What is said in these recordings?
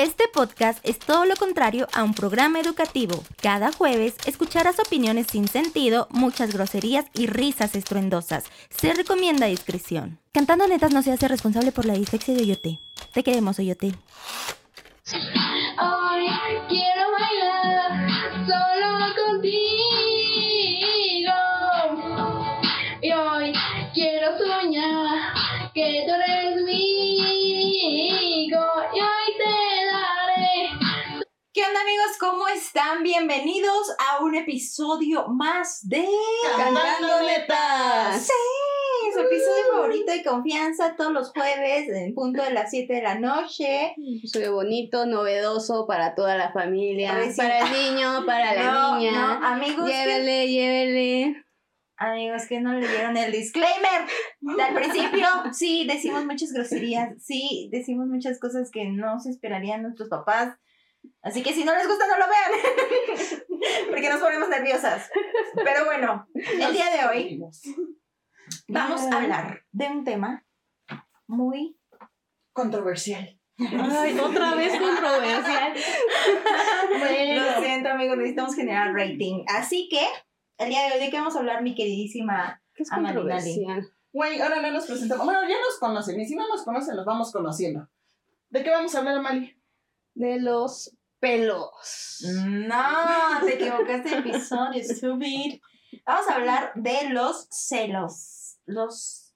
Este podcast es todo lo contrario a un programa educativo. Cada jueves escucharás opiniones sin sentido, muchas groserías y risas estruendosas. Se recomienda discreción. Cantando Netas no se hace responsable por la dislexia de Oyote. Te queremos, Oyote. Onda amigos? ¿Cómo están? Bienvenidos a un episodio más de Cantando. Sí, su episodio favorito de confianza todos los jueves en punto de las 7 de la noche. Episodio bonito, novedoso para toda la familia, para el niño, para la No, niña. no, amigos, que, llévele, llévele. amigos que no leyeron el disclaimer al principio. Sí, decimos muchas groserías. Sí, decimos muchas cosas que no se esperarían nuestros papás. Así que si no les gusta, no lo vean. Porque nos ponemos nerviosas. Pero bueno, el día de hoy vamos a hablar de un tema muy controversial. Ay, otra vez controversial. Lo siento, amigos, necesitamos generar rating. Así que, el día de hoy, ¿de qué vamos a hablar, mi queridísima? ¿Qué es controversial? Güey, ahora no nos presentamos. Bueno, ya nos conocen. Y si no nos conocen, los vamos conociendo. ¿De qué vamos a hablar, Mali? De los pelos. No, te equivocaste de episodio, stupid. Vamos a hablar de los celos. Los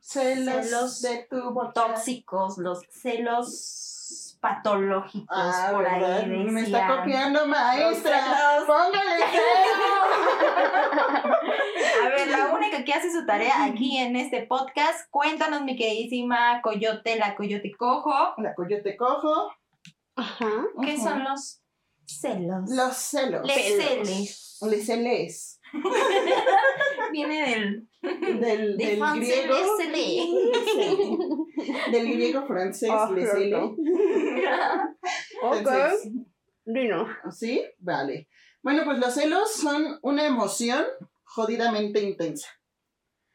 Celos, Celos de tu boca. tóxicos, los celos patológicos Ah, por ¿verdad? ahí. Me está copiando, maestra. celos. Póngale cero. A ver, la única que hace su tarea aquí en este podcast, cuéntanos, mi queridísima Coyote, la Coyote Cojo, La coyote cojo. Ajá. ¿qué son los celos? Los celos. Les celes. Les celes. Viene del, Del, de del griego. celes. Del griego francés, Ah, les claro. cele. Ok. Entonces, Dino. ¿Sí? Vale. Bueno, pues los celos son una emoción jodidamente intensa.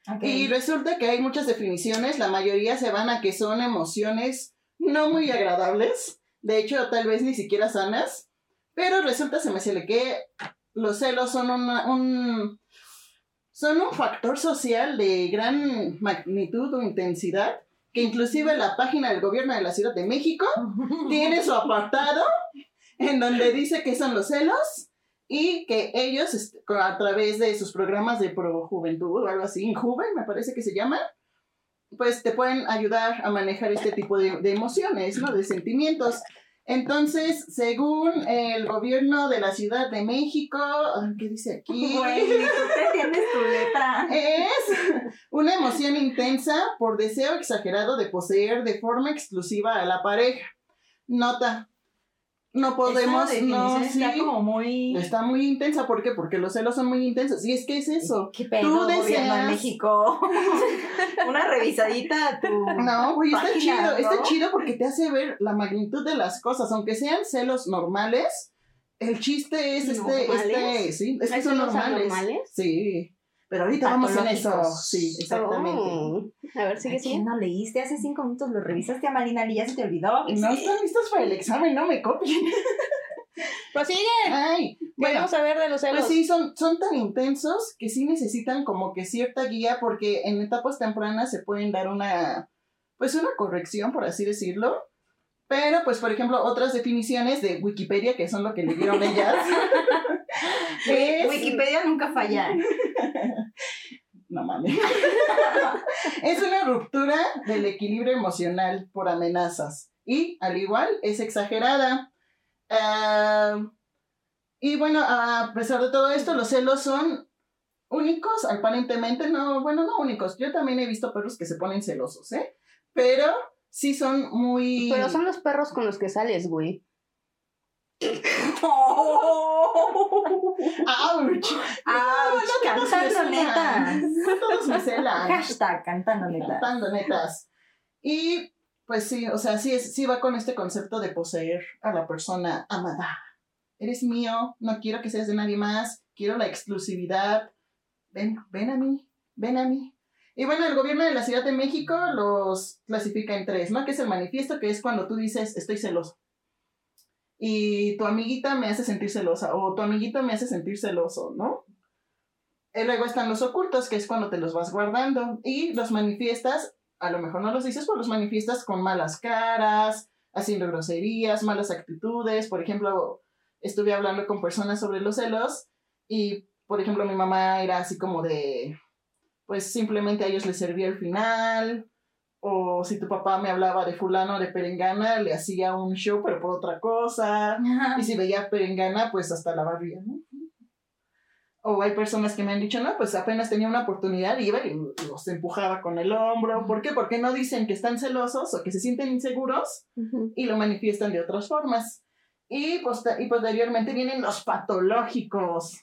Ok. Y resulta que hay muchas definiciones, la mayoría se van a que son emociones no muy agradables, de hecho tal vez ni siquiera sanas, pero resulta, se me sale que los celos son una- un, son un factor social de gran magnitud o intensidad, que inclusive la página del gobierno de la Ciudad de México tiene su apartado en donde dice que son los celos y que ellos este, a través de sus programas de pro juventud o algo así, Injuven me parece que se llama, pues te pueden ayudar a manejar este tipo de, de emociones, ¿no? De sentimientos. Entonces, según el gobierno de la Ciudad de México, ¿qué dice aquí? Güey, tú te tienes tu letra. Es una emoción intensa por deseo exagerado de poseer de forma exclusiva a la pareja. Nota, no podemos, no, sí, Está como muy... está muy intensa, ¿por qué? Porque los celos son muy intensos. Y es que es eso. ¿Qué pedo, Tú deseas- México? Una revisadita a tu... No, güey, está chido, ¿no? está chido porque te hace ver la magnitud de las cosas, aunque sean celos normales. El chiste es este, ¿Normales? este, sí, es que ¿Hay son normales. anormales? Sí, pero ahorita vamos en eso. Sí, exactamente. Oh. A ver, sigue, ¿A sigue. no leíste? Hace cinco minutos lo revisaste a Marina y ya se te olvidó. No están listos para el examen, no me copien. Prosigue. Ay, bueno, Queremos saber de los celos. pues sí, son, son tan intensos que sí necesitan como que cierta guía porque en etapas tempranas se pueden dar una, pues una corrección, por así decirlo. Pero, pues, por ejemplo, otras definiciones de Wikipedia, que son lo que le dieron ellas, es... Wikipedia nunca falla. No mames. es una ruptura del equilibrio emocional por amenazas. Y, al igual, es exagerada. Ah, y bueno, a pesar de todo esto, los celos son únicos, aparentemente, no, bueno, no únicos. Yo también he visto perros que se ponen celosos, ¿eh? Pero sí son muy... Pero son los perros con los que sales, güey. ¡Auch! ¡Auch! Me Cantando netas. Todos me celan. Hashtag cantando neta. Cantando netas. Y pues sí, o sea, sí, sí va con este concepto de poseer a la persona amada. Eres mío, no quiero que seas de nadie más, quiero la exclusividad. Ven, ven a mí, ven a mí. Y bueno, el gobierno de la Ciudad de México los clasifica en tres, ¿no? Que es el manifiesto, que es cuando tú dices, estoy celoso. Y tu amiguita me hace sentir celosa o tu amiguito me hace sentir celoso, ¿no? Y luego están los ocultos, que es cuando te los vas guardando y los manifiestas, a lo mejor no los dices, pero los manifiestas con malas caras, haciendo groserías, malas actitudes. Por ejemplo, estuve hablando con personas sobre los celos y, por ejemplo, mi mamá era así como de, pues simplemente a ellos les servía el final, o si tu papá me hablaba de fulano de perengana, le hacía un show, pero por otra cosa. Y si veía perengana, pues hasta la barría, ¿no? O hay personas que me han dicho, no, pues apenas tenía una oportunidad, iba y los empujaba con el hombro. ¿Por qué? Porque no dicen que están celosos o que se sienten inseguros y lo manifiestan de otras formas. Y, y posteriormente vienen los patológicos.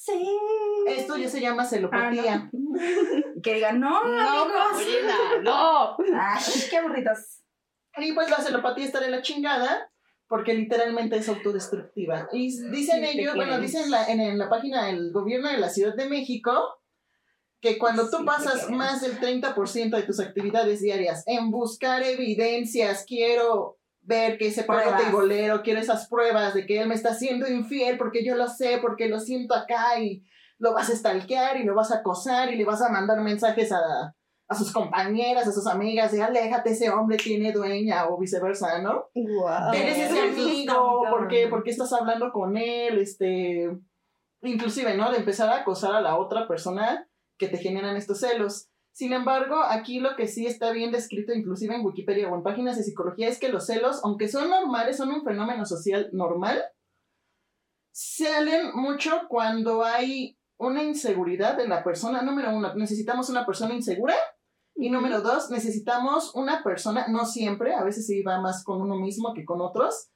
Sí. Esto ya se llama celopatía. Que digan, no, No, amigos. No. Ay, qué aburridos. Y pues la celopatía está de la chingada porque literalmente es autodestructiva. Y dicen Sí, ellos, bueno, dicen en la, en, en la página del gobierno de la Ciudad de México que cuando tú Sí, pasas más del 30% de tus actividades diarias en buscar evidencias, quiero ver que ese perro teibolero, quiero esas pruebas de que él me está siendo infiel porque yo lo sé, porque lo siento acá y lo vas a stalkear y lo vas a acosar y le vas a mandar mensajes a, a sus compañeras, a sus amigas de aléjate, ese hombre tiene dueña o viceversa, ¿no? Guau. Eres ese amigo, ¿por cabrón. qué? ¿Por qué estás hablando con él? Este, inclusive, ¿no? De empezar a acosar a la otra persona que te generan estos celos. Sin embargo, aquí lo que sí está bien descrito, inclusive en Wikipedia o en páginas de psicología, es que los celos, aunque son normales, son un fenómeno social normal, salen mucho cuando hay una inseguridad en la persona. Número uno, necesitamos una persona insegura. Y número dos, necesitamos una persona, no siempre, a veces sí va más con uno mismo que con otros,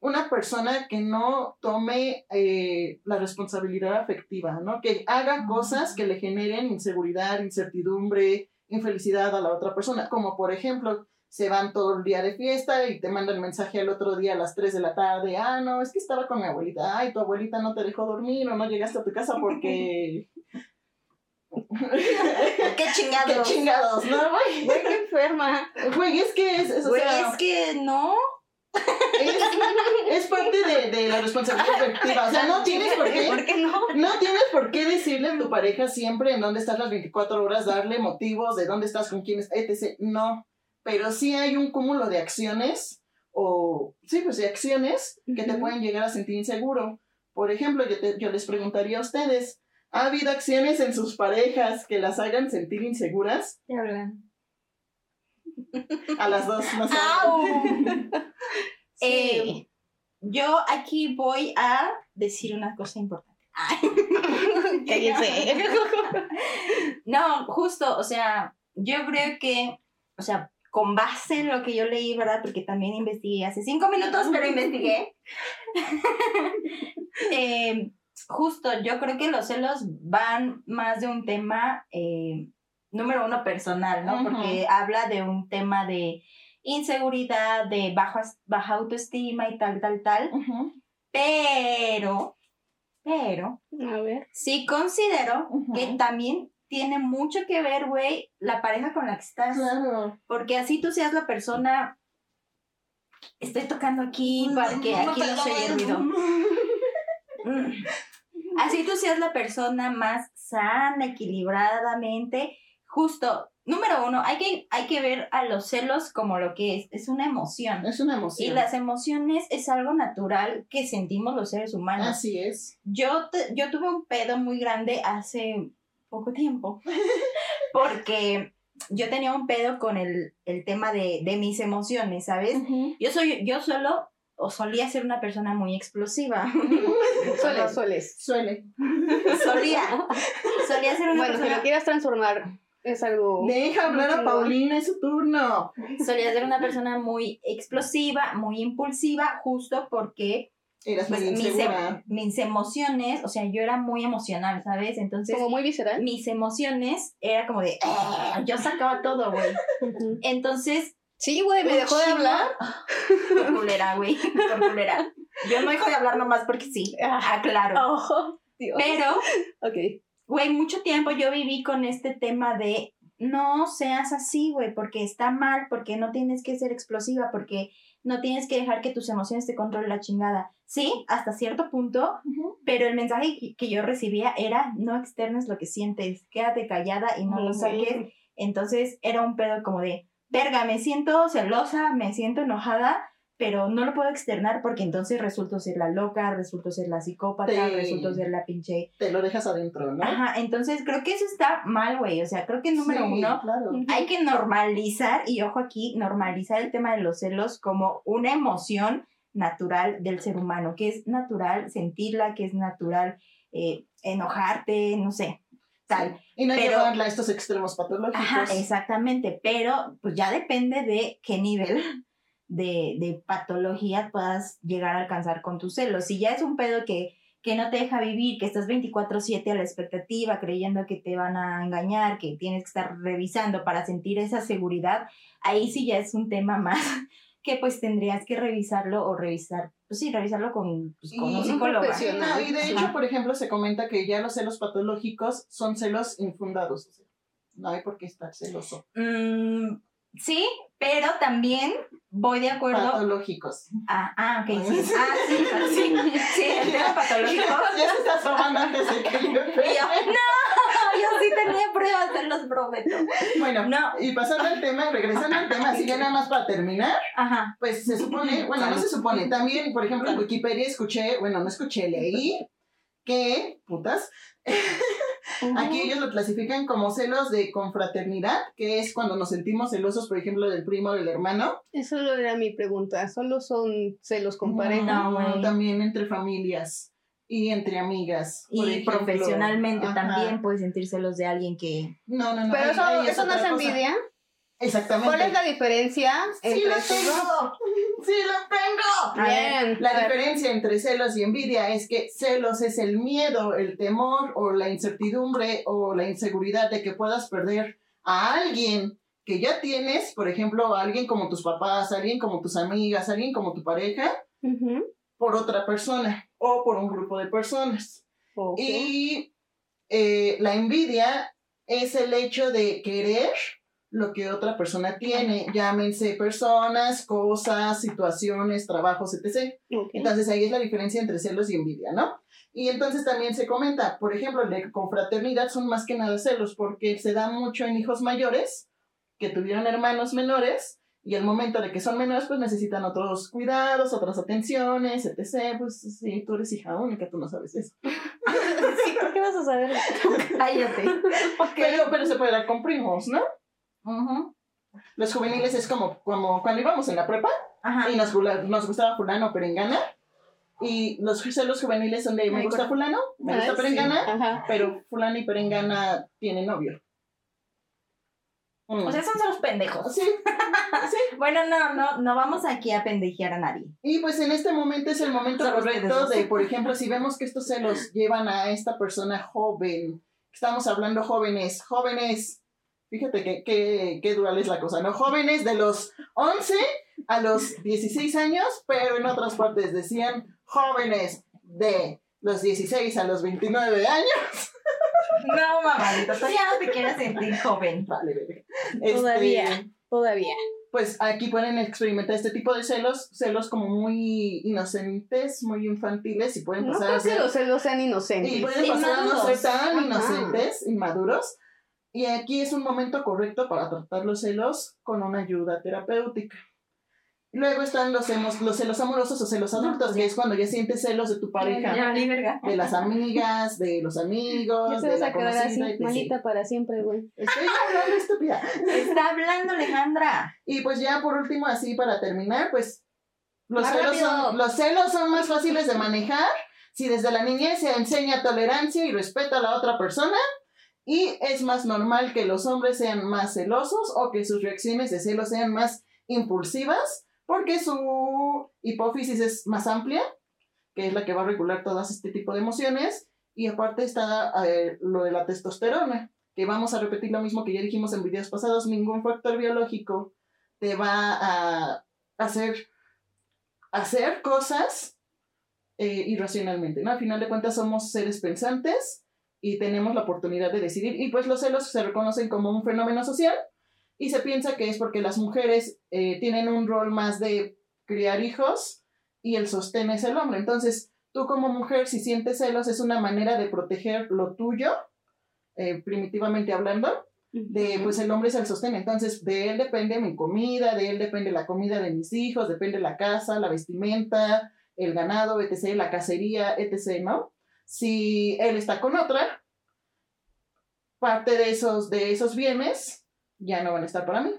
una persona que no tome eh, la responsabilidad afectiva, ¿no? Que haga cosas que le generen inseguridad, incertidumbre, infelicidad a la otra persona, como por ejemplo, se van todo el día de fiesta y te mandan mensaje al otro día a las 3 de la tarde, ah, no, es que estaba con mi abuelita, ay, tu abuelita no te dejó dormir o no llegaste a tu casa porque... Qué ¡Qué chingados. chingados, no, güey! Güey, qué enferma. Güey, es que es, es, o Güey, sea, es que no. Es, es parte de, de la responsabilidad afectiva. O sea, no tienes por qué, ¿Por qué no? no tienes por qué decirle a tu pareja siempre en dónde estás las 24 horas, darle motivos de dónde estás, con quién estás, etc. No. Pero sí hay un cúmulo de acciones, o sí, pues de acciones que te pueden llegar a sentir inseguro. Por ejemplo, yo, te- yo les preguntaría a ustedes, ¿ha habido acciones en sus parejas que las hagan sentir inseguras? Te hablan. A las dos, no sé. Eh, yo aquí voy a decir una cosa importante. Cállense. No, justo, o sea, yo creo que, o sea, con base en lo que yo leí, ¿verdad? Porque también investigué hace cinco minutos, pero investigué. Eh, justo, yo creo que los celos van más de un tema, eh, número uno, personal, ¿no? Porque habla de un tema de inseguridad, de baja, baja autoestima y tal, tal, tal. Pero, pero, A ver. sí considero que también tiene mucho que ver, güey, la pareja con la que estás. Claro. Porque así tú seas la persona. Estoy tocando aquí para que aquí no se oye ruido. Mm. Así tú seas la persona más sana, equilibradamente. Justo, número uno, hay que, hay que ver a los celos como lo que es. Es una emoción. Es una Y emoción. las emociones es algo natural que sentimos los seres humanos. Así es. Yo, te- yo tuve un pedo muy grande hace poco tiempo. Porque yo tenía un pedo con el, el tema de, de mis emociones, ¿sabes? Yo soy, yo solo, o solía ser una persona muy explosiva. Sueles, sueles. Suele. solía. Solía ser una Bueno, si persona. lo quieras transformar, es algo. Deja hablar a. Paulina, es su turno. Solía ser una persona muy explosiva, muy impulsiva, justo porque Eras pues, muy mis, em- mis emociones, o sea, yo era muy emocional, ¿sabes? Entonces, Como muy visceral. mis emociones era como de, "Ah", yo sacaba todo, güey. Entonces, Sí, güey, me dejó de hablar. Por culera, güey, por culera. Yo no dejo de hablar nomás porque sí, Ah. aclaro. Oh, Dios. Pero, Ok. Güey, mucho tiempo yo viví con este tema de no seas así, güey, porque está mal, porque no tienes que ser explosiva, porque no tienes que dejar que tus emociones te controlen la chingada. Sí, hasta cierto punto, pero el mensaje que- yo recibía era, no externes lo que sientes, quédate callada y no lo Ok. saques. Entonces era un pedo como de, verga, me siento celosa, me siento enojada, pero no lo puedo externar porque entonces resulto ser la loca, resulto ser la psicópata, Sí. resulto ser la pinche... Te lo dejas adentro, ¿no? Ajá, entonces creo que eso está mal, güey. O sea, creo que número Sí, uno, Claro. hay que normalizar, y ojo aquí, normalizar el tema de los celos como una emoción natural del ser humano, que es natural sentirla, que es natural eh, enojarte, no sé, tal. Y no Pero- llevarla a estos extremos patológicos. Ajá, exactamente, pero pues ya depende de qué nivel de, de patología puedas llegar a alcanzar con tus celos. Si ya es un pedo que, que no te deja vivir, que estás 24/7 a la expectativa, creyendo que te van a engañar, que tienes que estar revisando para sentir esa seguridad, ahí sí ya es un tema más que pues tendrías que revisarlo o revisar, pues sí, revisarlo con, pues, con Y un psicólogo. No, y de hecho, Ajá. por ejemplo, se comenta que ya los celos patológicos son celos infundados. no hay por qué estar celoso. Mm, sí, pero también voy de acuerdo Patológicos. Ah, ah, ok, sí. Ah, sí, sí. Sí, el tema patológico. Ya se está asomando antes de que yo no, yo sí tenía pruebas, te los prometo. Bueno, No, y pasando al tema, regresando al tema, así ya nada más para terminar, ajá. pues se supone, bueno, no se supone, también, por ejemplo, en Wikipedia escuché, bueno, no escuché, leí que, putas, aquí ellos lo clasifican como celos de confraternidad, que es cuando nos sentimos celosos, por ejemplo, del primo o del hermano. Eso era mi pregunta. ¿Solo son celos con pareja? No, también entre familias y entre amigas. Y ejemplo. profesionalmente Ajá. también puedes sentir celos de alguien que... No, no, no. Pero eso, no es cosa. Exactamente. ¿Cuál es la diferencia ¡Sí entre dos? tengo! ¡Sí lo tengo! Bien. La diferencia entre celos y envidia es que celos es el miedo, el temor o la incertidumbre o la inseguridad de que puedas perder a alguien que ya tienes, por ejemplo, a alguien como tus papás, a alguien como tus amigas, a alguien como tu pareja, por otra persona o por un grupo de personas. Y eh, la envidia es el hecho de querer lo que otra persona tiene, llámense personas, cosas, situaciones, trabajos, etc. Ok. Entonces ahí es la diferencia entre celos y envidia, ¿no? Y entonces también se comenta, por ejemplo, de confraternidad son más que nada celos porque se da mucho en hijos mayores que tuvieron hermanos menores y al momento de que son menores pues necesitan otros cuidados, otras atenciones, etc. Pues sí, tú eres hija única, tú no sabes eso. Sí, ¿por qué vas a saber? cállate. Pero, pero se puede dar con primos, ¿no? Los juveniles es como, como cuando íbamos en la prepa Ajá. y nos, nos gustaba fulano perengana y los celos juveniles son de me Ay, gusta fulano, me gusta sí. perengana, Ajá. pero fulano y perengana tienen novio. Mm. O sea, son celos pendejos. sí, sí. Bueno, no, no, no vamos aquí a pendejear a nadie. Y pues en este momento es el momento correcto de, por ejemplo, si vemos que estos celos llevan a esta persona joven, estamos hablando jóvenes, jóvenes, fíjate que, que, qué dual es la cosa, ¿no? Jóvenes de los 11 a los 16 años, pero en otras partes decían jóvenes de los 16 a los 29 años. No, mamadito, tú ya no te quieres sentir joven. Vale, bebé. Este, Todavía. Todavía. pues aquí pueden experimentar este tipo de celos, celos como muy inocentes, muy infantiles y pueden No pasar creo a ser que los celos sean inocentes. Y pueden pasar a no ser Inmaduros. tan Ajá. inocentes, inmaduros. Y aquí es un momento correcto para tratar los celos con una ayuda terapéutica. Luego están los, hemos- los celos amorosos o celos adultos, que es cuando ya sientes celos de tu pareja, Ya de las amigas, de los Ya amigos, de la así, conocida, etc. malita para siempre, güey. Estoy hablando estúpida. Está hablando Alejandra. Y pues ya por último, así para terminar, pues los Más celos, rápido. son, los celos son más fáciles de manejar si desde la niñez se enseña tolerancia y respeto a la otra persona. Y es más normal que los hombres sean más celosos o que sus reacciones de celos sean más impulsivas porque su hipófisis es más amplia, que es la que va a regular todas este tipo de emociones. Y aparte está eh, lo de la testosterona, que vamos a repetir lo mismo que ya dijimos en videos pasados, ningún factor biológico te va a hacer, hacer cosas eh, irracionalmente, ¿no? Al final de cuentas somos seres pensantes y tenemos la oportunidad de decidir. Y pues los celos se reconocen como un fenómeno social y se piensa que es porque las mujeres eh, tienen un rol más de criar hijos y el sostén es el hombre. Entonces, tú como mujer, si sientes celos, es una manera de proteger lo tuyo, eh, primitivamente hablando, de pues el hombre es el sostén, entonces de él depende mi comida, de él depende la comida de mis hijos, depende la casa, la vestimenta, el ganado, etc., la cacería, etc., ¿no? Si él está con otra, parte de esos, de esos bienes ya no van a estar para mí,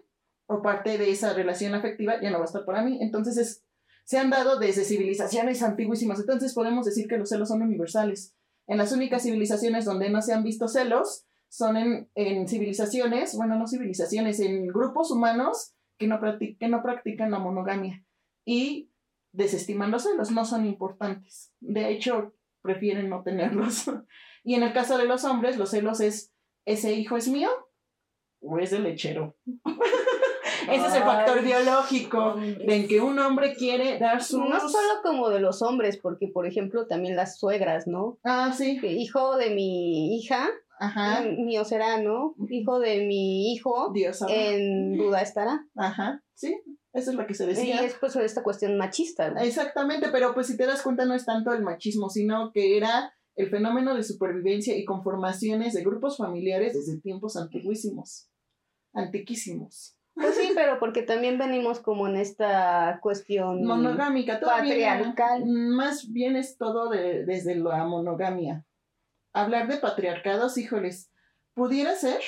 o parte de esa relación afectiva ya no va a estar para mí, entonces es, se han dado desde civilizaciones antiguísimas, entonces podemos decir que los celos son universales. En las únicas civilizaciones donde no se han visto celos, son en, en civilizaciones, bueno, no civilizaciones, en grupos humanos que no, que no practican la monogamia y desestiman los celos, no son importantes. De hecho, prefieren no tenerlos. y en el caso de los hombres, los celos es, ¿ese hijo es mío o es del lechero? Ese es el factor Ay, biológico hombres. de en que un hombre quiere dar sus... No solo como de los hombres, porque por ejemplo también las suegras, ¿no? Ah, sí. Hijo de mi hija, Ajá. mm, mío será, ¿no? Hijo de mi hijo, Dios en duda estará. Ajá. Sí, eso es lo que se Y decía. es pues esta cuestión machista. ¿no? Exactamente, pero pues si te das cuenta no es tanto el machismo, sino que era el fenómeno de supervivencia y conformaciones de grupos familiares desde tiempos antiguísimos, antiquísimos. Pues sí, pero porque también venimos como en esta cuestión Monogámica, patriarcal. más bien es todo de- desde la monogamia. Hablar de patriarcados, híjoles, pudiera ser,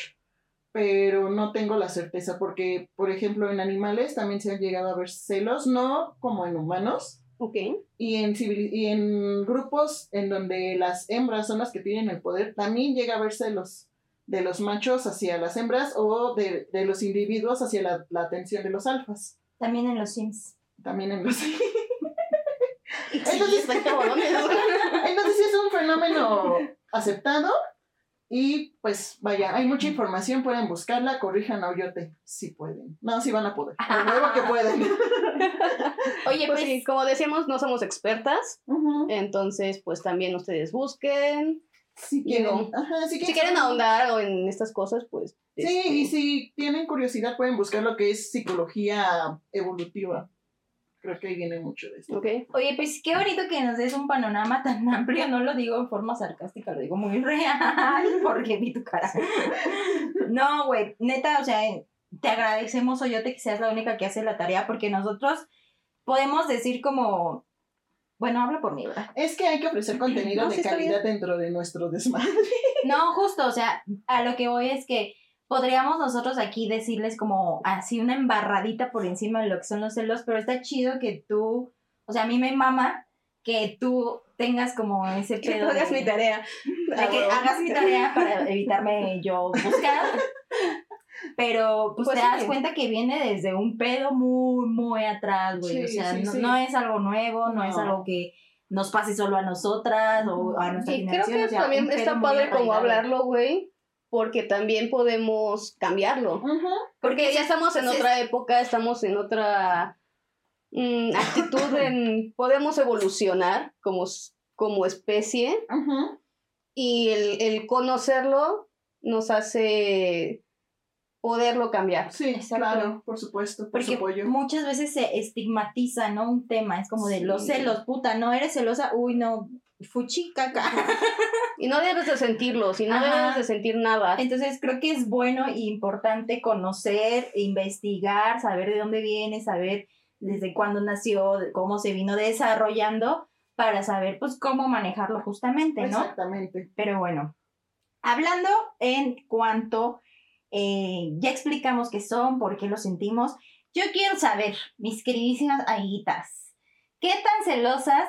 pero no tengo la certeza, porque, por ejemplo, en animales también se han llegado a ver celos, no como en humanos, Ok. y en, civil- y en grupos en donde las hembras son las que tienen el poder, también llega a haber celos de los machos hacia las hembras o de, de los individuos hacia la, la atención de los alfas. También en los Sims. También en los... Sí, Entonces- está cabrón. Entonces sí es un fenómeno aceptado y pues vaya, hay mucha información, pueden buscarla, corrijan a Oyote, si pueden. No, sí van a poder. A huevo que pueden. Oye, Pues pues, sí, como decíamos, no somos expertas, entonces pues también ustedes busquen. Si quieren, ajá, si Si quieren, quieren ahondar o en estas cosas, pues... Sí, este, y si tienen curiosidad pueden buscar lo que es psicología evolutiva. Creo que ahí viene mucho de eso. Ok. oye, pues qué bonito que nos des un panorama tan amplio. No lo digo en forma sarcástica, lo digo muy real, porque vi tu cara. No, güey, neta, o sea, te agradecemos, Oyote, que seas la única que hace la tarea, porque nosotros podemos decir como, bueno, habla por mí, ¿verdad? Es que hay que ofrecer contenido No, de sí calidad dentro de nuestro desmadre. No, justo, o sea, a lo que voy es que podríamos nosotros aquí decirles como así una embarradita por encima de lo que son los celos, pero está chido que tú, o sea, a mí me mama que tú tengas como ese Que pedo. tú hagas de- mi tarea. de Ah, que hagas mi tarea para evitarme yo buscar. Pero pues, Pues te das cuenta que viene desde un pedo muy, muy atrás, güey. Sí, o sea, sí, no, es algo nuevo, no, es algo que nos pase solo a nosotras o a nuestra Y creo que o sea, también está padre como hablarlo, güey, porque también podemos cambiarlo. Porque ya estamos en sí, otra época, estamos en otra mm, actitud, en, podemos evolucionar como, como especie y el, el conocerlo nos hace poderlo cambiar. Sí, Exacto. claro, por supuesto, por Porque su apoyo. muchas veces se estigmatiza, ¿no? Un tema, es como de los celos, puta, no eres celosa, uy, no, fuchi caca. Y no debes de sentirlos, y no Ajá. debes de sentir nada. Entonces creo que es bueno e importante conocer, investigar, saber de dónde viene, saber desde cuándo nació, de cómo se vino desarrollando, para saber pues cómo manejarlo justamente, ¿no? Exactamente. Pero bueno, hablando en cuanto, eh, ya explicamos qué son, por qué lo sentimos, yo quiero saber, mis queridísimas amiguitas, ¿qué tan celosas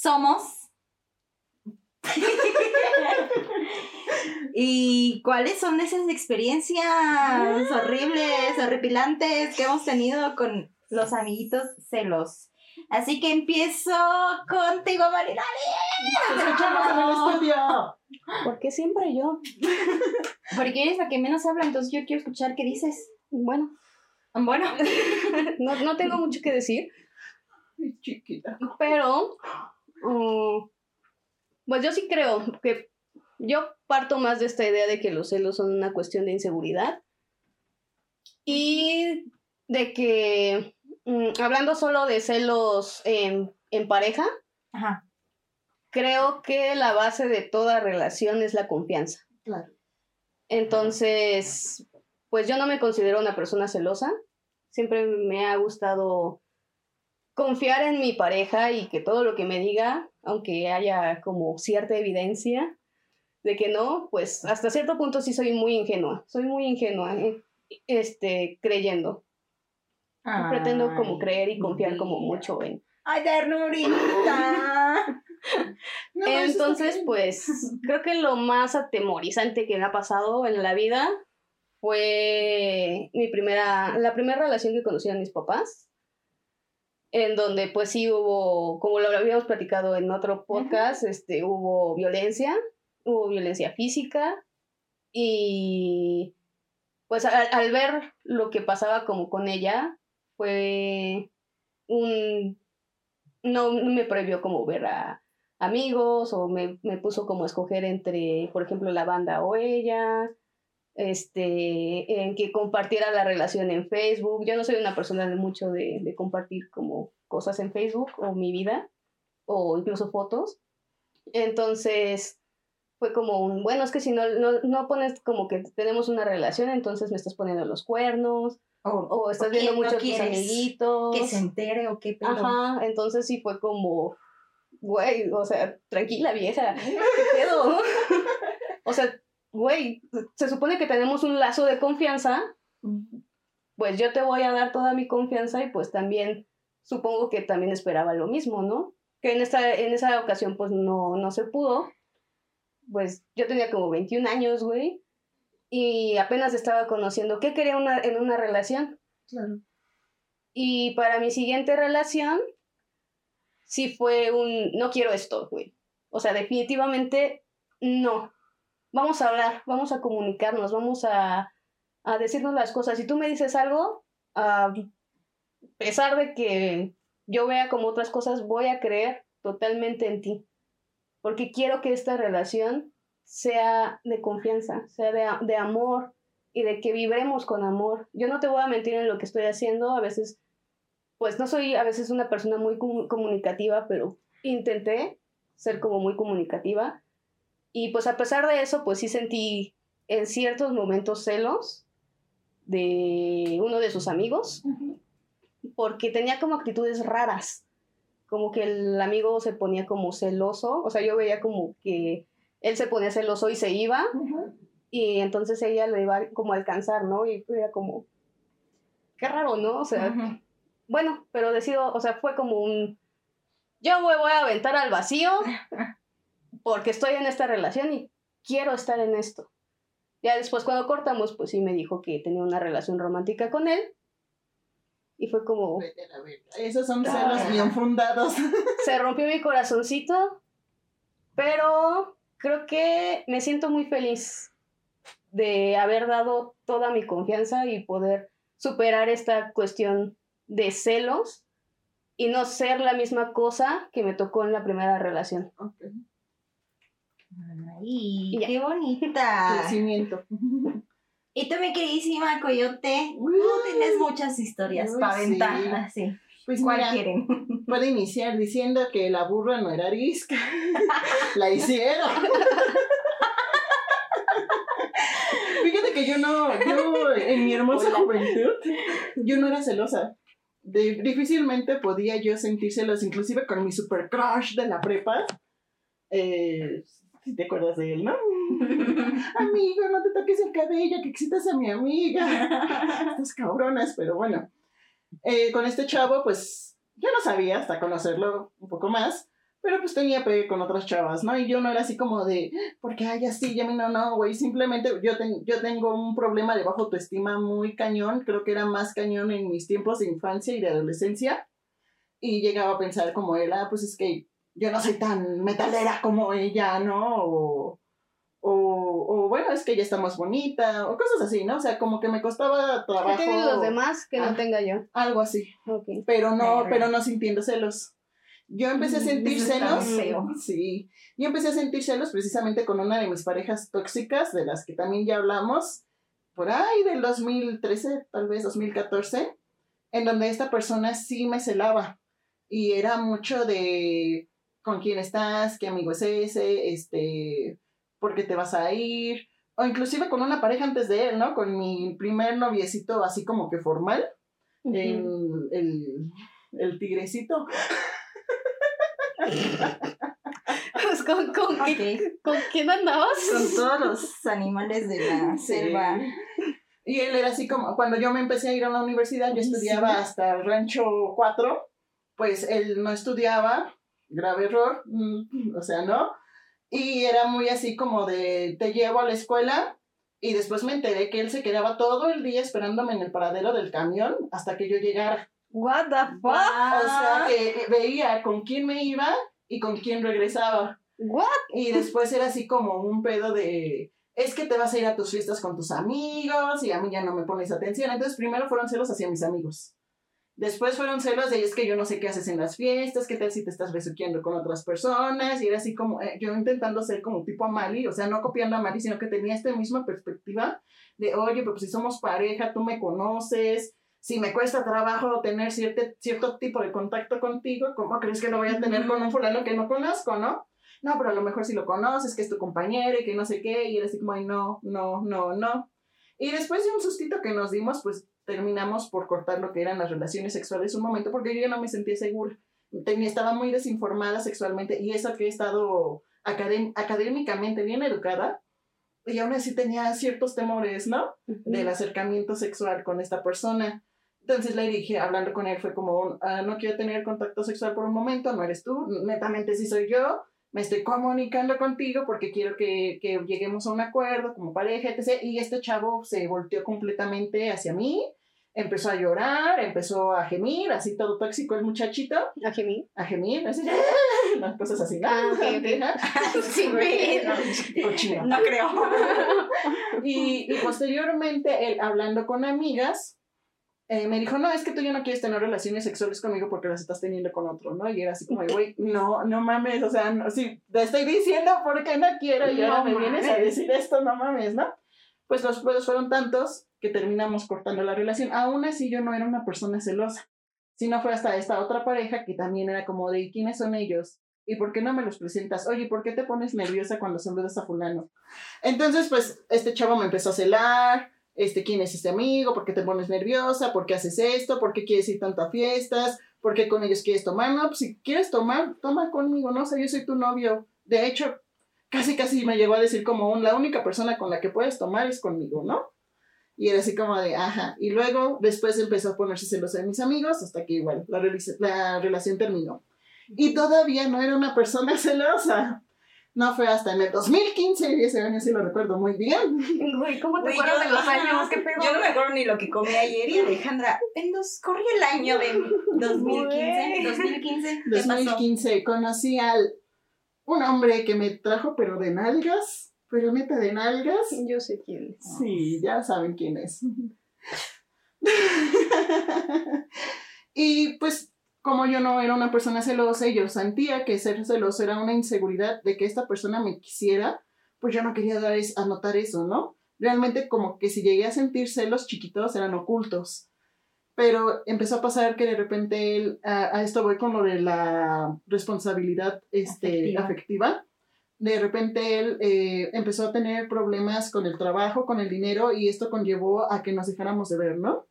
somos? ¿Y cuáles son esas experiencias horribles, horripilantes que hemos tenido con los amiguitos celos? Así que empiezo contigo, Marina. ¡Te escuchamos en el estudio! Porque siempre yo. Porque eres la que menos habla, entonces yo quiero escuchar qué dices. Bueno, Bueno, no, no tengo mucho que decir. Chiquita. Pero, mm, pues yo sí creo que yo parto más de esta idea de que los celos son una cuestión de inseguridad. Y de que, mm, hablando solo de celos en, en pareja, Ajá. creo que la base de toda relación es la confianza. Claro. Entonces, pues yo no me considero una persona celosa. Siempre me ha gustado confiar en mi pareja y que todo lo que me diga, aunque haya como cierta evidencia de que no, pues hasta cierto punto sí soy muy ingenua. Soy muy ingenua, eh, este, creyendo. Pretendo como creer y confiar como mucho en. Ay, ternurita. No, Entonces, pues, creo que lo más atemorizante que me ha pasado en la vida fue mi primera, la primera relación que conocí a mis papás, en donde pues sí hubo, como lo habíamos platicado en otro podcast, este, hubo violencia, hubo violencia física y pues al, al ver lo que pasaba como con ella, fue un... No, no me prohibió como ver a amigos o me, me puso como a escoger entre, por ejemplo, la banda o ella, este, en que compartiera la relación en Facebook. Yo no soy una persona de mucho de, de compartir como cosas en Facebook o mi vida o incluso fotos. Entonces fue como un, bueno, es que si no, no, no pones como que tenemos una relación, entonces me estás poniendo los cuernos O, o estás ¿o viendo quién no mucho a tus amiguitos. que se entere o qué pedo. Ajá, entonces sí fue como, güey, o sea, tranquila vieja, ¿qué pedo? o sea, güey, se supone que tenemos un lazo de confianza, pues yo te voy a dar toda mi confianza y pues también supongo que también esperaba lo mismo, ¿no? Que en esta, en esa ocasión pues no, no se pudo, pues yo tenía como 21 años, güey, y apenas estaba conociendo qué quería una, en una relación. Claro. Y para mi siguiente relación, sí fue un, no quiero esto, güey. O sea, definitivamente no. Vamos a hablar, vamos a comunicarnos, vamos a, a decirnos las cosas. Si tú me dices algo, a pesar de que yo vea como otras cosas, voy a creer totalmente en ti. Porque quiero que esta relación sea de confianza, sea de, de amor y de que vibremos con amor. Yo no te voy a mentir en lo que estoy haciendo, a veces, pues no soy a veces una persona muy comu- comunicativa, pero intenté ser como muy comunicativa. Y pues a pesar de eso, pues sí sentí en ciertos momentos celos de uno de sus amigos, porque tenía como actitudes raras, como que el amigo se ponía como celoso, o sea, yo veía como que él se ponía celoso y se iba, y entonces ella lo iba como a alcanzar, ¿no? Y era como, qué raro, ¿no? O sea, bueno, pero decido, o sea, fue como un, yo me voy a aventar al vacío porque estoy en esta relación y quiero estar en esto. Ya después cuando cortamos, pues sí me dijo que tenía una relación romántica con él. Y fue como, Vete a. Esos son celos bien fundados. se rompió mi corazoncito, pero creo que me siento muy feliz de haber dado toda mi confianza y poder superar esta cuestión de celos y no ser la misma cosa que me tocó en la primera relación. Ok. Ay, qué bonita. Crecimiento. Y tú, mi queridísima Coyote, tú tienes muchas historias para sí. aventar. Así. Pues ¿Cuál mira, quieren? puede iniciar diciendo que la burra no era arisca. la hicieron. Fíjate que yo no, yo en mi hermosa juventud, yo no era celosa. De- difícilmente podía yo sentir celos, inclusive con mi super crush de la prepa. Eh, si te acuerdas de él, ¿no? Amigo, no te toques el cabello, que excitas a mi amiga. Estas cabronas, pero bueno. Eh, con este chavo, pues, yo no sabía hasta conocerlo un poco más, pero pues tenía pegue con otras chavas, ¿no? Y yo no era así como de, porque ay, así, y a mí no, no, güey, simplemente yo, ten- yo tengo un problema de baja autoestima muy cañón, creo que era más cañón en mis tiempos de infancia y de adolescencia, y llegaba a pensar como él, ah, pues es que yo no soy tan metalera como ella, ¿no? O, o, o bueno, es que ella está más bonita, o cosas así, ¿no? O sea, como que me costaba ¿Qué trabajo. tienen los demás que Ah. no tenga yo? Algo así pero no, pero no sintiendo celos. Yo empecé a Mm, sentir celos. Sí. Yo empecé a sentir celos precisamente con una de mis parejas tóxicas, de las que también ya hablamos, por ahí del 2013, tal vez 2014. en donde esta persona sí me celaba y era mucho de con quién estás, qué amigo es ese, este, por qué te vas a ir, o inclusive con una pareja antes de él, ¿no? Con mi primer noviecito así como que formal, el, el, el tigrecito. Pues, ¿con, con, qué- ¿Con quién andabas? Con todos los animales de la Sí. selva. Y él era así como, cuando yo me empecé a ir a la universidad, yo estudiaba sí. hasta el rancho 4, pues él no estudiaba, grave error, mm, o sea, ¿no? Y era muy así como de, te llevo a la escuela, y después me enteré que él se quedaba todo el día esperándome en el paradero del camión hasta que yo llegara. What the fuck? O sea, que veía con quién me iba y con quién regresaba. What? Y después era así como un pedo de, es que te vas a ir a tus fiestas con tus amigos y a mí ya no me pones atención. Entonces primero fueron celos hacia mis amigos. Después fueron celos de, es que yo no sé qué haces en las fiestas, qué tal si te estás besuqueando con otras personas. Y era así como, eh, yo intentando ser como tipo Amali, o sea, no copiando a Amali, sino que tenía esta misma perspectiva de, oye, pero pues si somos pareja, tú me conoces. Si me cuesta trabajo tener cierto, cierto tipo de contacto contigo, ¿cómo crees que lo voy a tener con un fulano que no conozco, no? no, pero a lo mejor si lo conoces, que es tu compañero y que no sé qué, y era así como, ay, no, no, no, no. Y después de un sustito que nos dimos, pues terminamos por cortar lo que eran las relaciones sexuales un momento, porque yo ya no me sentía segura. Tenía, estaba muy desinformada sexualmente, y eso que he estado académ- académicamente bien educada, y aún así tenía ciertos temores, ¿no? del acercamiento sexual con esta persona. Entonces le dije, hablando con él, fue como, "Ah, no quiero tener contacto sexual por un momento, no eres tú, netamente sí soy yo, me estoy comunicando contigo porque quiero que, que lleguemos a un acuerdo como pareja, etc. Y este chavo se volteó completamente hacia mí, empezó a llorar, empezó a gemir, así todo tóxico el muchachito, ¿A Jimmy? a gemir, así, las cosas así, ¿no? Ah, no creo. Y, y posteriormente, él hablando con amigas, eh, me dijo, no, es que tú ya no quieres tener relaciones sexuales conmigo porque las estás teniendo con otro, ¿no? Y era así como, güey, no, no mames, o sea, no, sí, te estoy diciendo porque no quiero y ahora No me vienes a mames. decir esto, no mames, ¿no? Pues los pedos fueron tantos que terminamos cortando la relación. Aún así, yo no era una persona celosa, sino fue hasta esta otra pareja que también era como de, ¿y quiénes son ellos? ¿Y por qué no me los presentas? Oye, ¿por qué te pones nerviosa cuando saludas a fulano? Entonces, pues, este chavo me empezó a celar, este, ¿quién es este amigo? ¿Por qué te pones nerviosa? ¿Por qué haces esto? ¿Por qué quieres ir tanto a fiestas? ¿Por qué con ellos quieres tomar? No, pues si quieres tomar, toma conmigo, no o sea, yo soy tu novio. De hecho, casi casi me llegó a decir como la única persona con la que puedes tomar es conmigo, ¿no? Y era así como de, ajá. Y luego, después empezó a ponerse celosa de mis amigos, hasta que igual, la, la relación terminó. Y todavía no era una persona celosa. No fue hasta en el 2015, y ese año sí lo recuerdo muy bien. Güey, ¿cómo te acuerdas de los años? ¿Qué pedo? Yo no me acuerdo ni lo que comí ayer y Alejandra, en dos, corrí el año de 2015, Güey. 2015, ¿qué pasó? 2015 conocí al un hombre que me trajo pero de nalgas, pero neta de nalgas. Yo sé quién es. Sí, ya saben quién es. y pues como yo no era una persona celosa y yo sentía que ser celoso era una inseguridad de que esta persona me quisiera, pues yo no quería dar es, anotar eso, ¿no? Realmente como que si llegué a sentir celos chiquitos eran ocultos. Pero empezó a pasar que de repente él, a, a esto voy con lo de la responsabilidad este, Afectiva. afectiva. De repente él eh, empezó a tener problemas con el trabajo, con el dinero, y esto conllevó a que nos dejáramos de ver, ¿no?